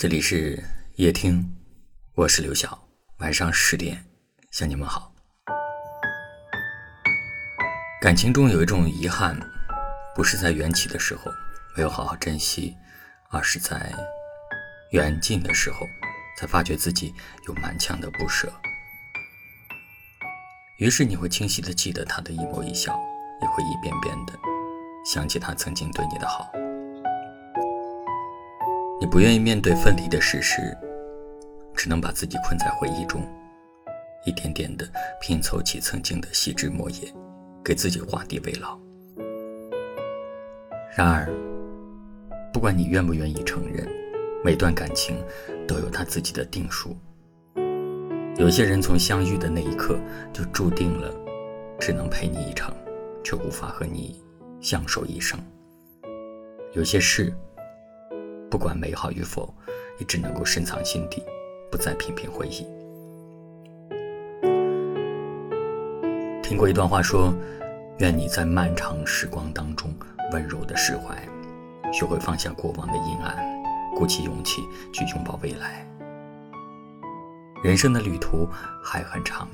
这里是夜听，我是刘晓。晚上十点向你们好。感情中有一种遗憾，不是在缘起的时候没有好好珍惜，而是在缘尽的时候才发觉自己有满腔的不舍。于是你会清晰的记得他的一眸一笑，也会一遍遍的想起他曾经对你的好。你不愿意面对分离的事实，只能把自己困在回忆中，一点点的拼凑起曾经的细枝末叶，给自己画地为牢。然而，不管你愿不愿意承认，每段感情都有它自己的定数。有些人从相遇的那一刻就注定了，只能陪你一程，却无法和你相守一生。有些事。不管美好与否，也只能够深藏心底，不再频频回忆。听过一段话说：“愿你在漫长时光当中温柔的释怀，学会放下过往的阴暗，鼓起勇气去拥抱未来。人生的旅途还很长，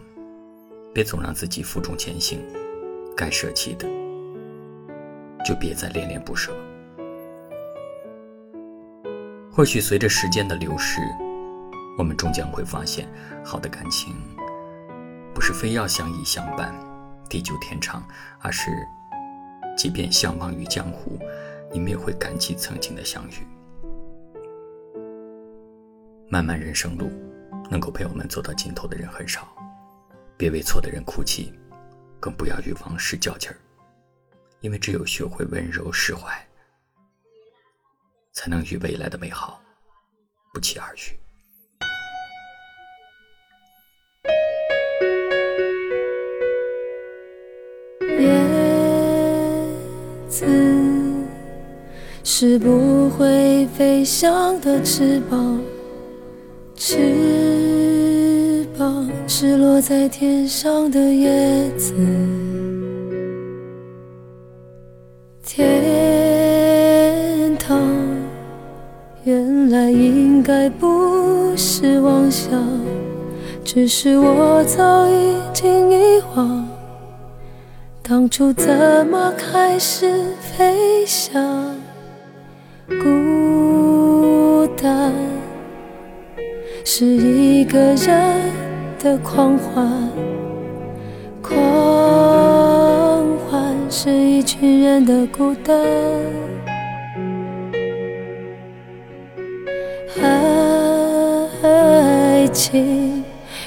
别总让自己负重前行，该舍弃的就别再恋恋不舍。”或许随着时间的流逝，我们终将会发现，好的感情不是非要相依相伴、地久天长，而是即便相忘于江湖，你们也会感激曾经的相遇。漫漫人生路，能够陪我们走到尽头的人很少，别为错的人哭泣，更不要与往事较劲儿，因为只有学会温柔释怀。才能与未来的美好不期而遇。叶子是不会飞翔的翅膀，翅膀是落在天上的叶子。只是我早已经遗忘，当初怎么开始飞翔？孤单是一个人的狂欢，狂欢是一群人的孤单。爱情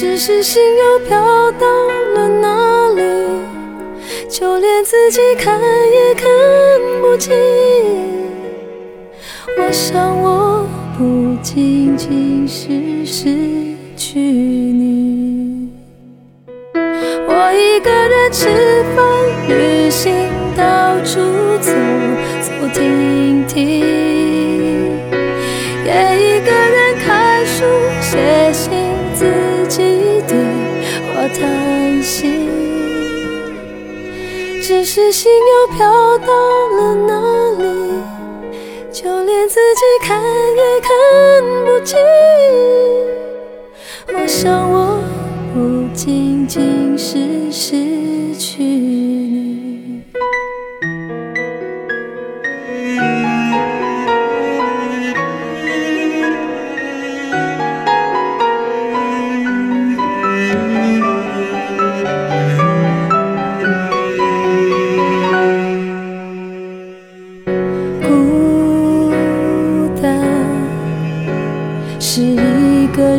只是心又飘到了哪里，就连自己看也看不清。我想，我不仅仅是失去你，我一个人吃只是心又飘到了哪里，就连自己看也看不清。我想，我不仅仅是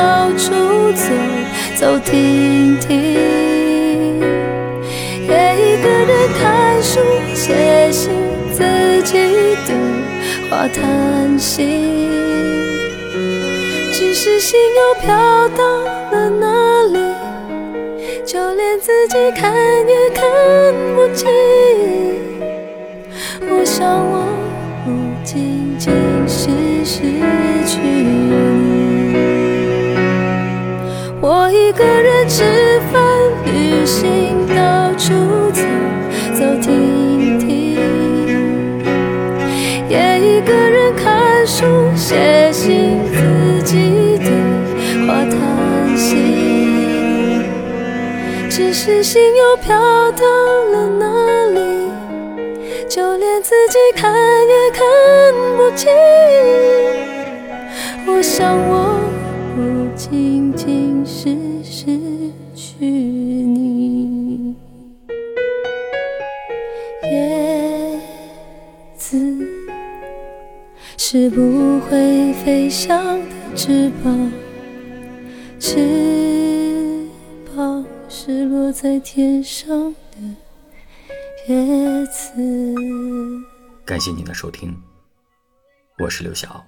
到处走走停停，也一个人看书、写信，自己的话叹息。只是心又飘到了哪里？就连自己看也看不清。一个人吃饭、旅行，到处走走停停，也一个人看书、写信，自己的话叹息。只是心又飘到了哪里？就连自己看也看不清。我想我不仅仅是不会飞翔的翅膀，翅膀是落在天上的。叶子。感谢您的收听，我是刘晓。